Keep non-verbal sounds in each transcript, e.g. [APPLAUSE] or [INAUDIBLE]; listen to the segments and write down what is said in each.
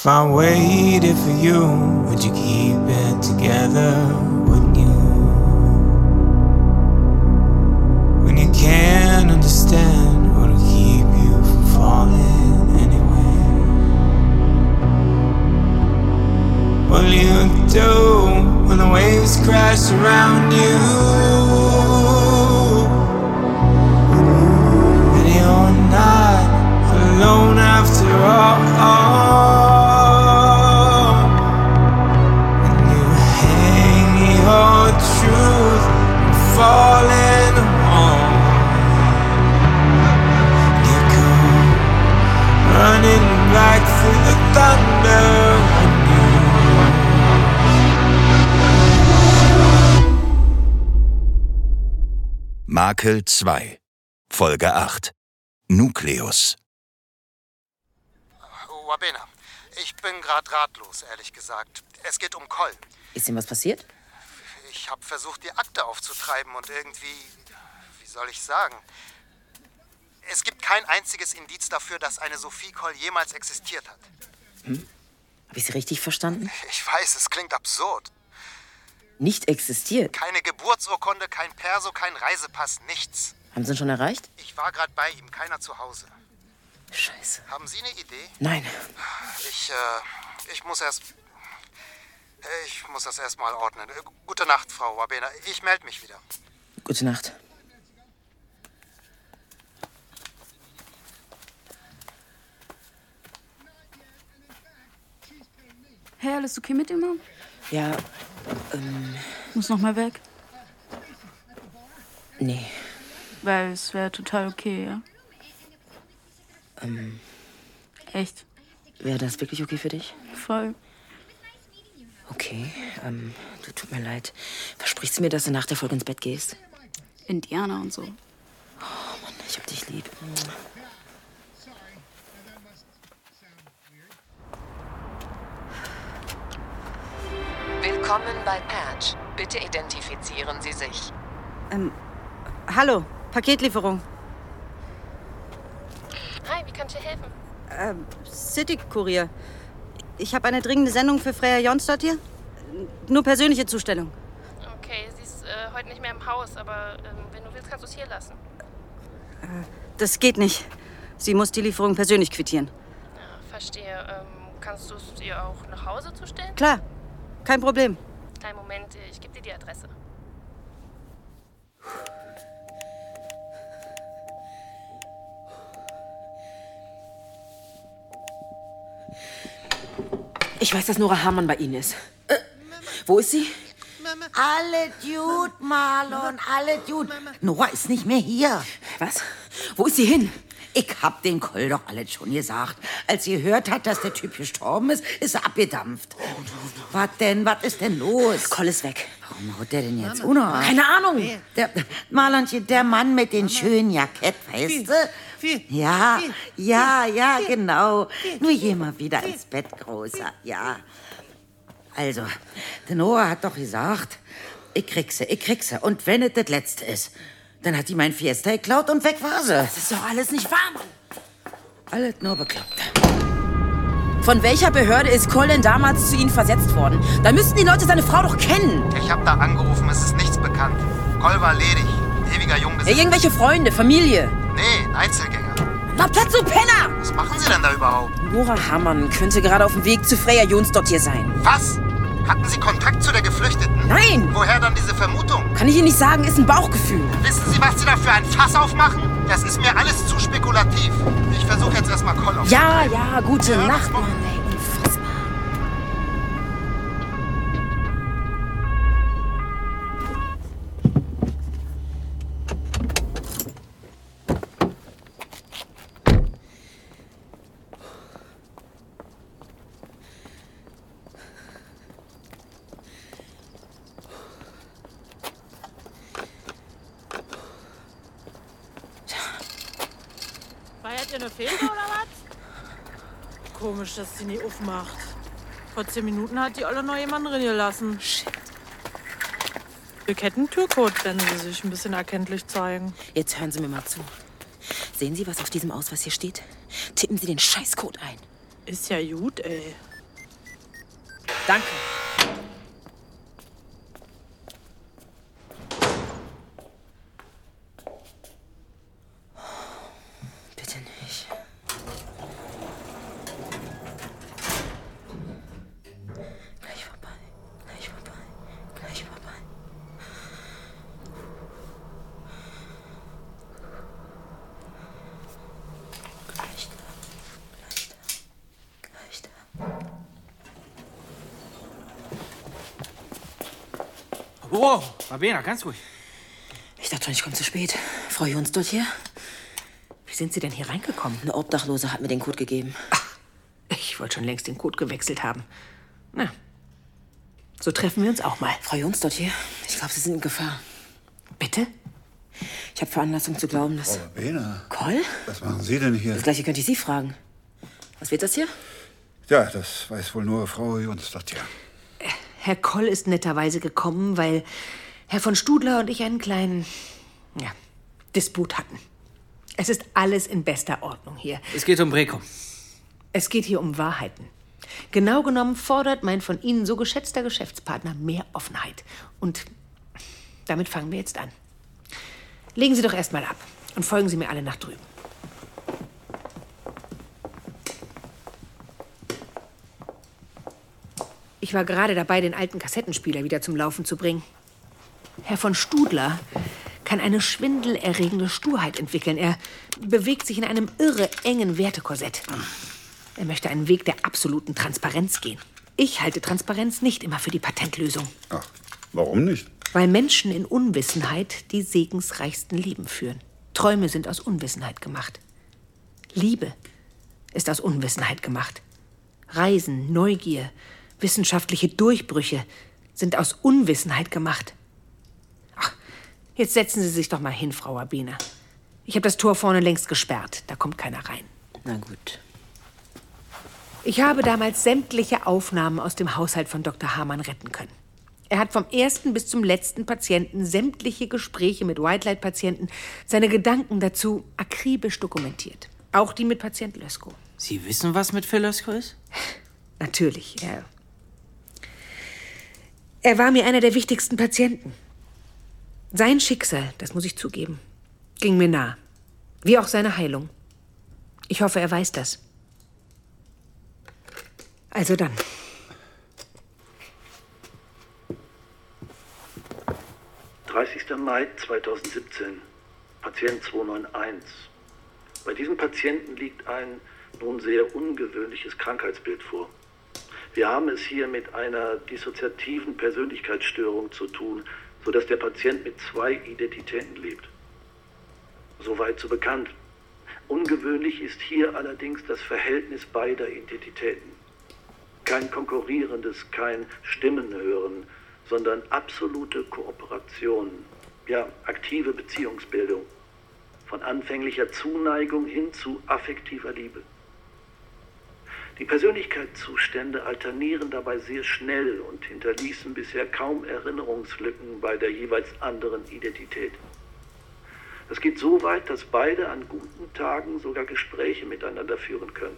If I waited for you, would you keep it together? Wouldn't you? When you can't understand what'll keep you from falling anyway. What'll you do when the waves crash around you? Makel 2, Folge 8. Nukleus. Wabena, ich bin gerade ratlos, ehrlich gesagt. Es geht um Koll. Ist ihm was passiert? Ich habe versucht, die Akte aufzutreiben und irgendwie, wie soll ich sagen? Es gibt kein einziges Indiz dafür, dass eine Sophie Koll jemals existiert hat. Habe ich Sie richtig verstanden? Ich weiß, es klingt absurd. Nicht existiert. Keine Geburtsurkunde, kein Perso, kein Reisepass, nichts. Haben Sie ihn schon erreicht? Ich war gerade bei ihm, keiner zu Hause. Scheiße. Haben Sie eine Idee? Nein. Ich, äh, ich muss erst. Ich muss das erstmal ordnen. Äh, Gute Nacht, Frau Wabena. Ich melde mich wieder. Gute Nacht. Hey, alles okay mit dir, Mom? Ja, ähm, Muss noch mal weg. nee. Weil es wäre total okay, ja? Ähm, Echt. wäre das wirklich okay für dich? Voll. Okay, ähm, du tut mir leid. Versprichst du mir, dass du nach der Folge ins Bett gehst? Indianer und so. Oh Mann, ich hab dich lieb. Willkommen bei Patch. Bitte identifizieren Sie sich. Ähm, hallo, Paketlieferung. Hi, wie kann ich dir helfen? Ähm, City Kurier. Ich habe eine dringende Sendung für Freya Jonsdott hier. Nur persönliche Zustellung. Okay, sie ist äh, heute nicht mehr im Haus, aber ähm, wenn du willst, kannst du es hier lassen. Das geht nicht. Sie muss die Lieferung persönlich quittieren. Ja, verstehe. Ähm, kannst du es ihr auch nach Hause zustellen? Klar, kein Problem. Kleinen Moment, ich gebe dir die Adresse. Ich weiß, dass Nora Hamann bei Ihnen ist. Äh, wo ist sie? Alle Dude, Marlon, alle Dude. Nora ist nicht mehr hier. Was? Wo ist sie hin? Ich hab den Koll doch alles schon gesagt. Als sie gehört hat, dass der Typ gestorben ist, ist sie abgedampft. Was denn? Was ist denn los? Koll ist weg. Warum haut der denn jetzt Una? Keine Ahnung. Der, Marlonchen, der Mann mit den schönen Jackett, weißt du? Ja, ja, ja, genau. Nur geh mal wieder ins Bett, Großer, ja. Also, der Noah hat doch gesagt, ich krieg sie, ich krieg sie. Und wenn es das Letzte ist, dann hat die mein Fiesta geklaut und weg war sie. Das ist doch alles nicht wahr, Mann. Alles nur bekloppt. Von welcher Behörde ist Colin damals zu Ihnen versetzt worden? Da müssten die Leute seine Frau doch kennen. Ich habe da angerufen, es ist nichts bekannt. Koll war ledig. Ewiger Ja, Jungbesitzer. irgendwelche Freunde, Familie. Nee, ein Einzelgänger. Na, Platz und Penner! Was machen Sie denn da überhaupt? Nora Hamann könnte gerade auf dem Weg zu Freya Jonsdott hier sein. Was? Hatten Sie Kontakt? Nein! Woher dann diese Vermutung? Kann ich Ihnen nicht sagen, ist ein Bauchgefühl. Wissen Sie, was Sie da für ein Fass aufmachen? Das ist mir alles zu spekulativ. Ich versuche jetzt erstmal Koll auf. Ja, ja, gute Nacht, Mann, Komisch, dass sie nie aufmacht. Vor zehn Minuten hat die alle noch jemanden drin gelassen. Shit. Wir ketten Türcode, wenn sie sich ein bisschen erkenntlich zeigen. Jetzt hören Sie mir mal zu. Sehen Sie, was auf diesem Ausweis hier steht? Tippen Sie den Scheißcode ein. Ist ja gut, ey. Danke. Wow, Rabena, ganz ruhig. Ich dachte schon, ich komme zu spät. Frau Jons dort hier? Wie sind Sie denn hier reingekommen? Eine Obdachlose hat mir den Code gegeben. Ich wollte schon längst den Code gewechselt haben. Na, so treffen wir uns auch mal. Frau Jons dort hier? Ich glaube, Sie sind in Gefahr. Bitte? Ich habe Veranlassung zu glauben, dass... Frau Bena, Koll? was machen Sie denn hier? Das gleiche könnte ich Sie fragen. Was wird das hier? Ja, das weiß wohl nur Frau Jonsdott, ja. Herr Koll ist netterweise gekommen, weil Herr von Studler und ich einen kleinen, ja, Disput hatten. Es ist alles in bester Ordnung hier. Es geht um Brekum. Es geht hier um Wahrheiten. Genau genommen fordert mein von Ihnen so geschätzter Geschäftspartner mehr Offenheit. Und damit fangen wir jetzt an. Legen Sie doch erstmal ab und folgen Sie mir alle nach drüben. Ich war gerade dabei, den alten Kassettenspieler wieder zum Laufen zu bringen. Herr von Studler kann eine schwindelerregende Sturheit entwickeln. Er bewegt sich in einem irre engen Wertekorsett. Er möchte einen Weg der absoluten Transparenz gehen. Ich halte Transparenz nicht immer für die Patentlösung. Ach, warum nicht? Weil Menschen in Unwissenheit die segensreichsten Leben führen. Träume sind aus Unwissenheit gemacht. Liebe ist aus Unwissenheit gemacht. Reisen, Neugier, wissenschaftliche Durchbrüche sind aus Unwissenheit gemacht. Ach, jetzt setzen Sie sich doch mal hin, Frau Abena. Ich habe das Tor vorne längst gesperrt. Da kommt keiner rein. Na gut. Ich habe damals sämtliche Aufnahmen aus dem Haushalt von Dr. Hamann retten können. Er hat vom ersten bis zum letzten Patienten sämtliche Gespräche mit White-Light-Patienten, seine Gedanken dazu akribisch dokumentiert. Auch die mit Patient Lösko. Sie wissen, was mit Phil Lösko ist? Natürlich, er. Er war mir einer der wichtigsten Patienten. Sein Schicksal, das muss ich zugeben, ging mir nah. Wie auch seine Heilung. Ich hoffe, er weiß das. Also dann. Hm. 30. Mai 2017. Patient 291. Bei diesem Patienten liegt ein nun sehr ungewöhnliches Krankheitsbild vor. Wir haben es hier mit einer dissoziativen Persönlichkeitsstörung zu tun, sodass der Patient mit zwei Identitäten lebt. Soweit so bekannt. Ungewöhnlich ist hier allerdings das Verhältnis beider Identitäten. Kein konkurrierendes, kein Stimmenhören, sondern absolute Kooperation, ja, aktive Beziehungsbildung. Von anfänglicher Zuneigung hin zu affektiver Liebe. Die Persönlichkeitszustände alternieren dabei sehr schnell und hinterließen bisher kaum Erinnerungslücken bei der jeweils anderen Identität. Es geht so weit, dass beide an guten Tagen sogar Gespräche miteinander führen können.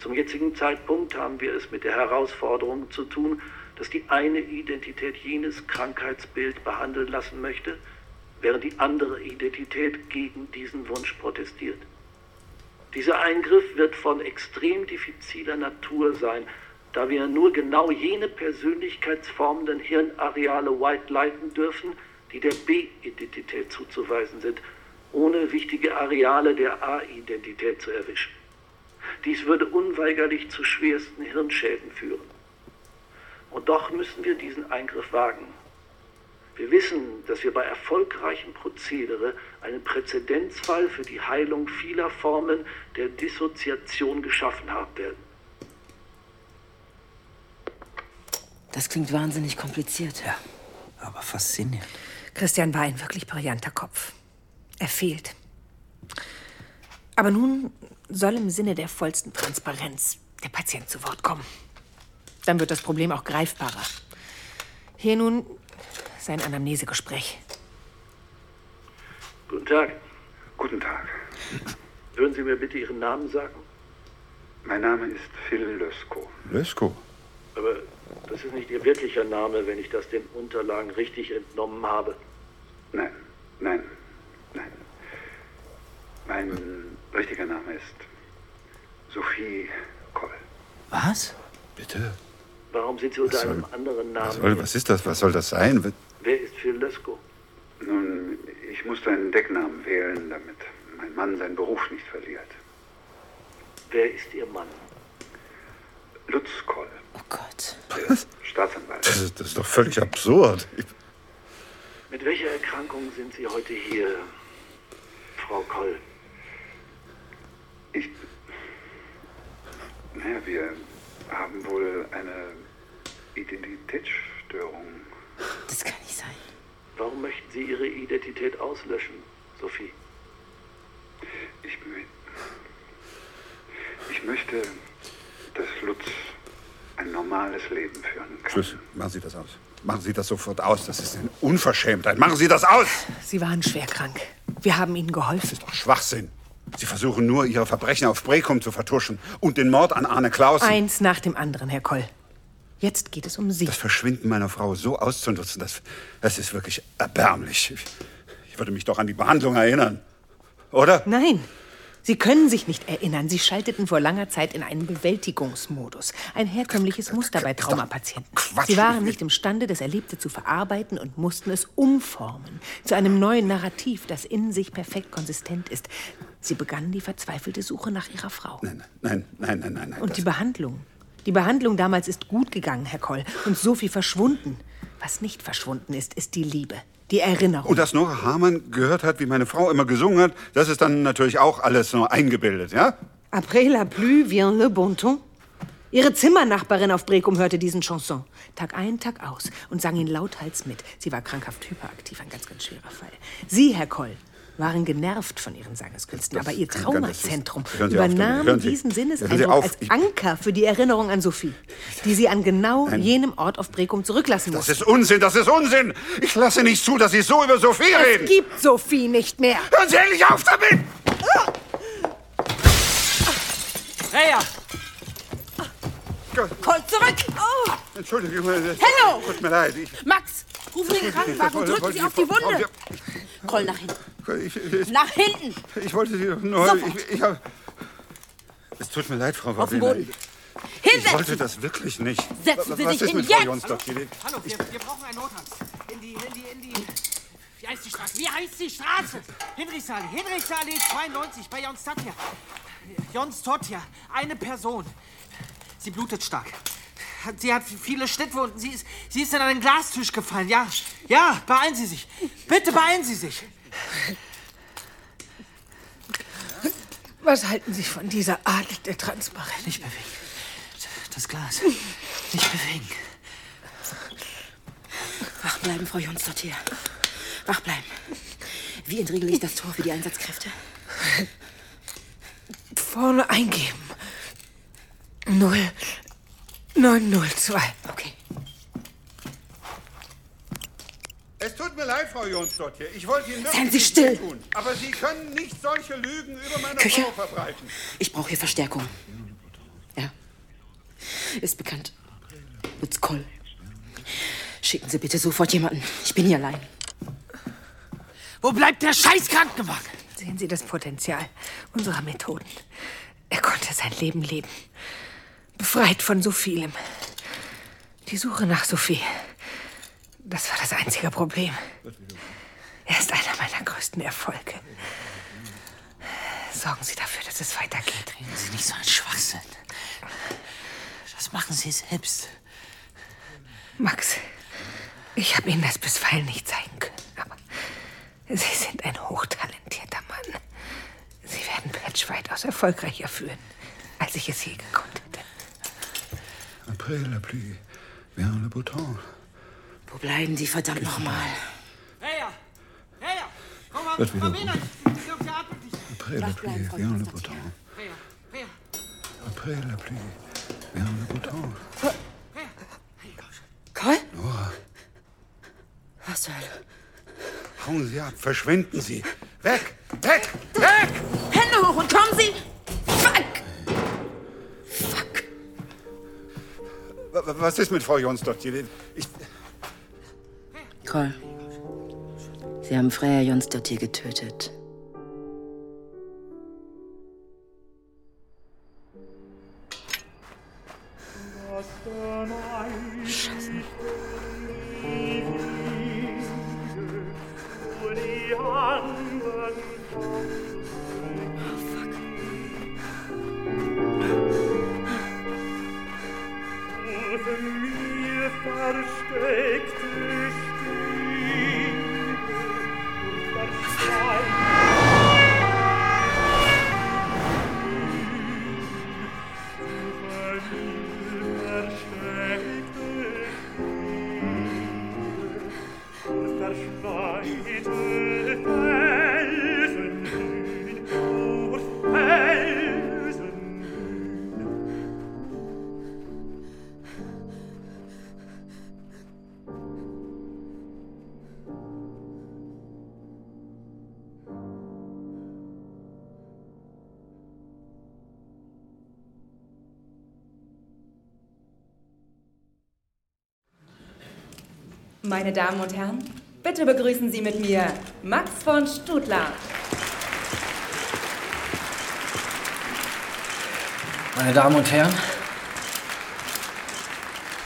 Zum jetzigen Zeitpunkt haben wir es mit der Herausforderung zu tun, dass die eine Identität jenes Krankheitsbild behandeln lassen möchte, während die andere Identität gegen diesen Wunsch protestiert. Dieser Eingriff wird von extrem diffiziler Natur sein, da wir nur genau jene persönlichkeitsformenden Hirnareale white leiten dürfen, die der B-Identität zuzuweisen sind, ohne wichtige Areale der A-Identität zu erwischen. Dies würde unweigerlich zu schwersten Hirnschäden führen. Und doch müssen wir diesen Eingriff wagen. Wir wissen, dass wir bei erfolgreichem Prozedere einen Präzedenzfall für die Heilung vieler Formen der Dissoziation geschaffen haben werden. Das klingt wahnsinnig kompliziert. Ja, aber faszinierend. Christian war ein wirklich brillanter Kopf. Er fehlt. Aber nun soll im Sinne der vollsten Transparenz der Patient zu Wort kommen. Dann wird das Problem auch greifbarer. Hier nun sein Anamnesegespräch. Guten Tag. Guten Tag. Würden Sie mir bitte Ihren Namen sagen? Mein Name ist Phil Lösko. Lösko? Aber Das ist nicht Ihr wirklicher Name, wenn ich das den Unterlagen richtig entnommen habe. Nein, nein, nein. Mein richtiger Name ist Sophie Koll. Was? Bitte? Warum sind Sie unter soll- einem anderen Namen? Was, soll, was ist das? Was soll das sein? Wer ist Phil Lesko? Nun, ich musste einen Decknamen wählen, damit mein Mann seinen Beruf nicht verliert. Wer ist Ihr Mann? Lutz Koll. Oh Gott. [LAUGHS] Staatsanwalt. Das ist, das ist doch völlig absurd. Ich, Mit welcher Erkrankung sind Sie heute hier, Frau Koll? Ich. Naja, wir haben wohl eine Identitätsstörung. Das kann nicht sein. Warum möchten Sie Ihre Identität auslöschen, Sophie? Ich, ich möchte, dass Lutz ein normales Leben führen kann. Schluss. Machen Sie das aus. Machen Sie das sofort aus. Das ist eine Unverschämtheit. Machen Sie das aus! Sie waren schwer krank. Wir haben Ihnen geholfen. Schwachsinn. Sie versuchen nur, Ihre Verbrechen auf Brekum zu vertuschen und den Mord an Arne Clausen. Eins nach dem anderen, Herr Koll. Jetzt geht es um Sie. Das Verschwinden meiner Frau so auszunutzen, das, das ist wirklich erbärmlich. Ich, würde mich doch an die Behandlung erinnern. Oder? Nein. Sie können sich nicht erinnern. Sie schalteten vor langer Zeit in einen Bewältigungsmodus. Ein herkömmliches Muster bei Traumapatienten. Sie waren nicht imstande, das Erlebte zu verarbeiten und mussten es umformen zu einem neuen Narrativ, das in sich perfekt konsistent ist. Sie begannen die verzweifelte Suche nach ihrer Frau. Nein, nein, nein, nein, nein. Und die Behandlung. Die Behandlung damals ist gut gegangen, Herr Koll, und so viel verschwunden. Was nicht verschwunden ist, ist die Liebe, die Erinnerung. Und dass Nora Hamann gehört hat, wie meine Frau immer gesungen hat, das ist dann natürlich auch alles nur eingebildet, ja? Après la pluie vient le bon temps. Ihre Zimmernachbarin auf Brekum hörte diesen Chanson. Tag ein, Tag aus und sang ihn lauthals mit. Sie war krankhaft hyperaktiv, ein ganz, ganz schwerer Fall. Sie, Herr Koll, waren genervt von ihren Sangeskünsten, aber ihr das Traumazentrum auf übernahm Sie- diesen Sinneseindruck auf. als Anker für die Erinnerung an Sophie, die sie an genau Nein. jenem Ort auf Brekum zurücklassen Das musste. ist Unsinn, das ist Unsinn! Ich lasse nicht zu, dass Sie so über Sophie Es reden! gibt Sophie nicht mehr. Hören Sie endlich auf damit! Freya! Koll, zurück! Oh. Entschuldigung. Hello! Tut mir leid. Ich, Max, rufen Sie den Krankenwagen und drücken Sie auf die Wunde. Koll, nach hinten. Ich, ich, Nach hinten! ich wollte Sie doch nur... Sofort. Ich, ich hab, es tut mir leid, Frau Auf den Wabena. Boden. Ich, wollte das wirklich nicht. Setzen Sie Was sich ist hin, mit Frau jetzt! Jonsdorf? Die- Hallo, wir, wir brauchen einen Notarzt. In die, in die, in die. Wie heißt die Straße? Wie heißt die Straße? Hinrichsallee, Hinrichsallee 92 bei Jonstadtja. Jonstadtja, eine Person. Sie blutet stark. Sie hat viele Schnittwunden. Sie ist, sie ist in einen Glastisch gefallen. Ja, ja, beeilen Sie sich. Bitte beeilen Sie sich. Was halten Sie von dieser Art der Transparenz? Nicht bewegen. Das Glas. Nicht bewegen. Wach bleiben, Frau Jonsdott hier. Wach bleiben. Wie entriegel ich das Tor für die Einsatzkräfte? Vorne eingeben. 0, 902. Okay. Es tut mir leid, Frau Jonsdorf hier. Ich wollte Ihnen Seien Sie still. tun. Aber Sie können nicht solche Lügen über meine Küche? Frau verbreiten. Ich brauche hier Verstärkung. Ja. Ist bekannt. Lutz Koll. Schicken Sie bitte sofort jemanden. Ich bin hier allein. Wo bleibt der Scheißkrankenwagen? Sehen Sie das Potenzial unserer Methoden. Er konnte sein Leben leben. Befreit von so vielem. Die Suche nach Sophie. Das war das einzige Problem. Er ist einer meiner größten Erfolge. Sorgen Sie dafür, dass es weitergeht. Reden Sie nicht so einen Schwachsinn. Das machen Sie selbst. Max, ich habe Ihnen das bisweilen nicht zeigen können, aber Sie sind ein hochtalentierter Mann. Sie werden Patch weitaus erfolgreicher führen, als ich es je gekonnt hätte. Après la pluie, vient le beau temps. Wo bleiben die verdammt nochmal? Freya! Freya! Komm mal, atmet nicht. Après la pluie, vient le beau temps. Après la pluie, vient le beau temps. Koll? Nora, Was zur Hölle? hauen Sie ab, verschwinden Sie. Weg, weg, weg! Hände hoch und kommen Sie! Fuck! Fuck! Was ist mit Frau Jonsdottir? Ich. Kroll. Sie haben Freya Jonsdottir getötet. Meine Damen und Herren, bitte begrüßen Sie mit mir Max von Stutler. Meine Damen und Herren,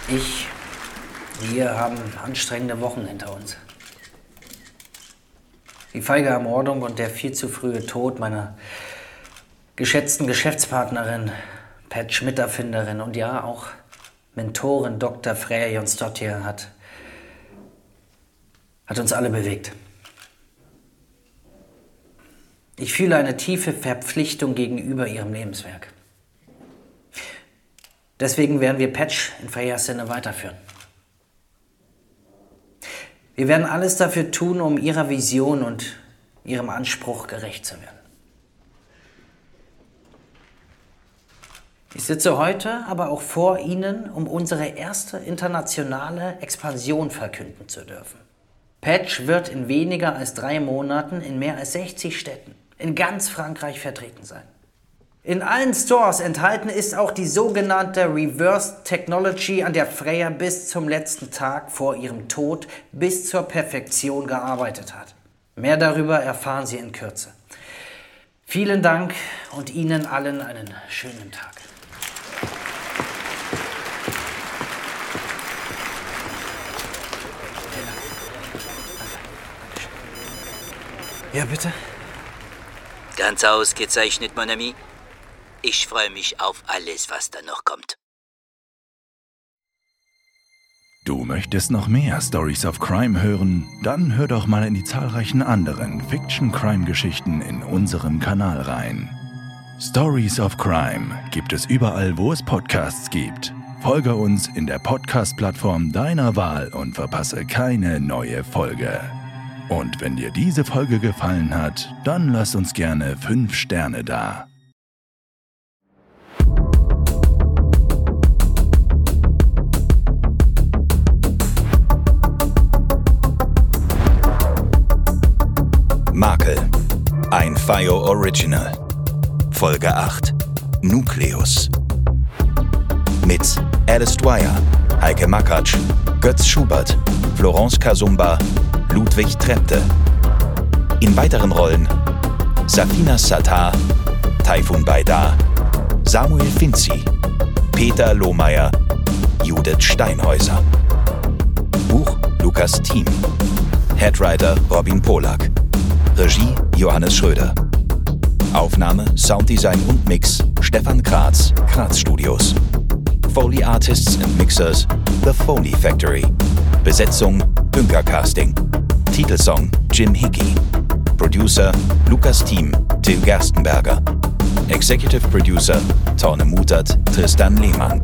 ich, wir haben anstrengende Wochen hinter uns. Die feige Ermordung und der viel zu frühe Tod meiner geschätzten Geschäftspartnerin, Pat Schmidt-Erfinderin und ja auch Mentorin Dr. Freya Jonsdottir hat hat uns alle bewegt. Ich fühle eine tiefe Verpflichtung gegenüber ihrem Lebenswerk. Deswegen werden wir Patch in Freyas Sinne weiterführen. Wir werden alles dafür tun, um ihrer Vision und ihrem Anspruch gerecht zu werden. Ich sitze heute aber auch vor Ihnen, um unsere erste internationale Expansion verkünden zu dürfen. Patch wird in weniger als drei Monaten in mehr als 60 Städten in ganz Frankreich vertreten sein. In allen Stores enthalten ist auch die sogenannte Reverse Technology, an der Freya bis zum letzten Tag vor ihrem Tod bis zur Perfektion gearbeitet hat. Mehr darüber erfahren Sie in Kürze. Vielen Dank und Ihnen allen einen schönen Tag. Ja, bitte? Ganz ausgezeichnet, mon ami. Ich freue mich auf alles, was da noch kommt. Du möchtest noch mehr Stories of Crime hören? Dann hör doch mal in die zahlreichen anderen Fiction-Crime-Geschichten in unserem Kanal rein. Stories of Crime gibt es überall, wo es Podcasts gibt. Folge uns in der Podcast-Plattform deiner Wahl und verpasse keine neue Folge. Und wenn dir diese Folge gefallen hat, dann lass uns gerne 5 Sterne da. Makel. Ein Fire Original. Folge 8. Nukleus. Mit Alice Dwyer, Heike Makatsch, Götz Schubert, Florence Kasumba, Ludwig Trepte. In weiteren Rollen Safina Sattar, Taifun Baidar, Samuel Finzi, Peter Lohmeier, Judith Steinhäuser. Buch Lukas Thiem. Headwriter Robin Polak. Regie Johannes Schröder. Aufnahme, Sounddesign und Mix Stefan Kratz, Kratz Studios. Foley Artists and Mixers, The Foley Factory. Besetzung, Bünker Casting. Titelsong Jim Hickey. Producer Lukas Thiem, Till Gerstenberger. Executive Producer Torne Mutert, Tristan Lehmann.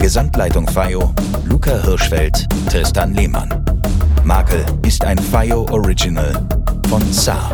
Gesamtleitung FIO Luca Hirschfeld, Tristan Lehmann. Makel ist ein FIO Original von Saar.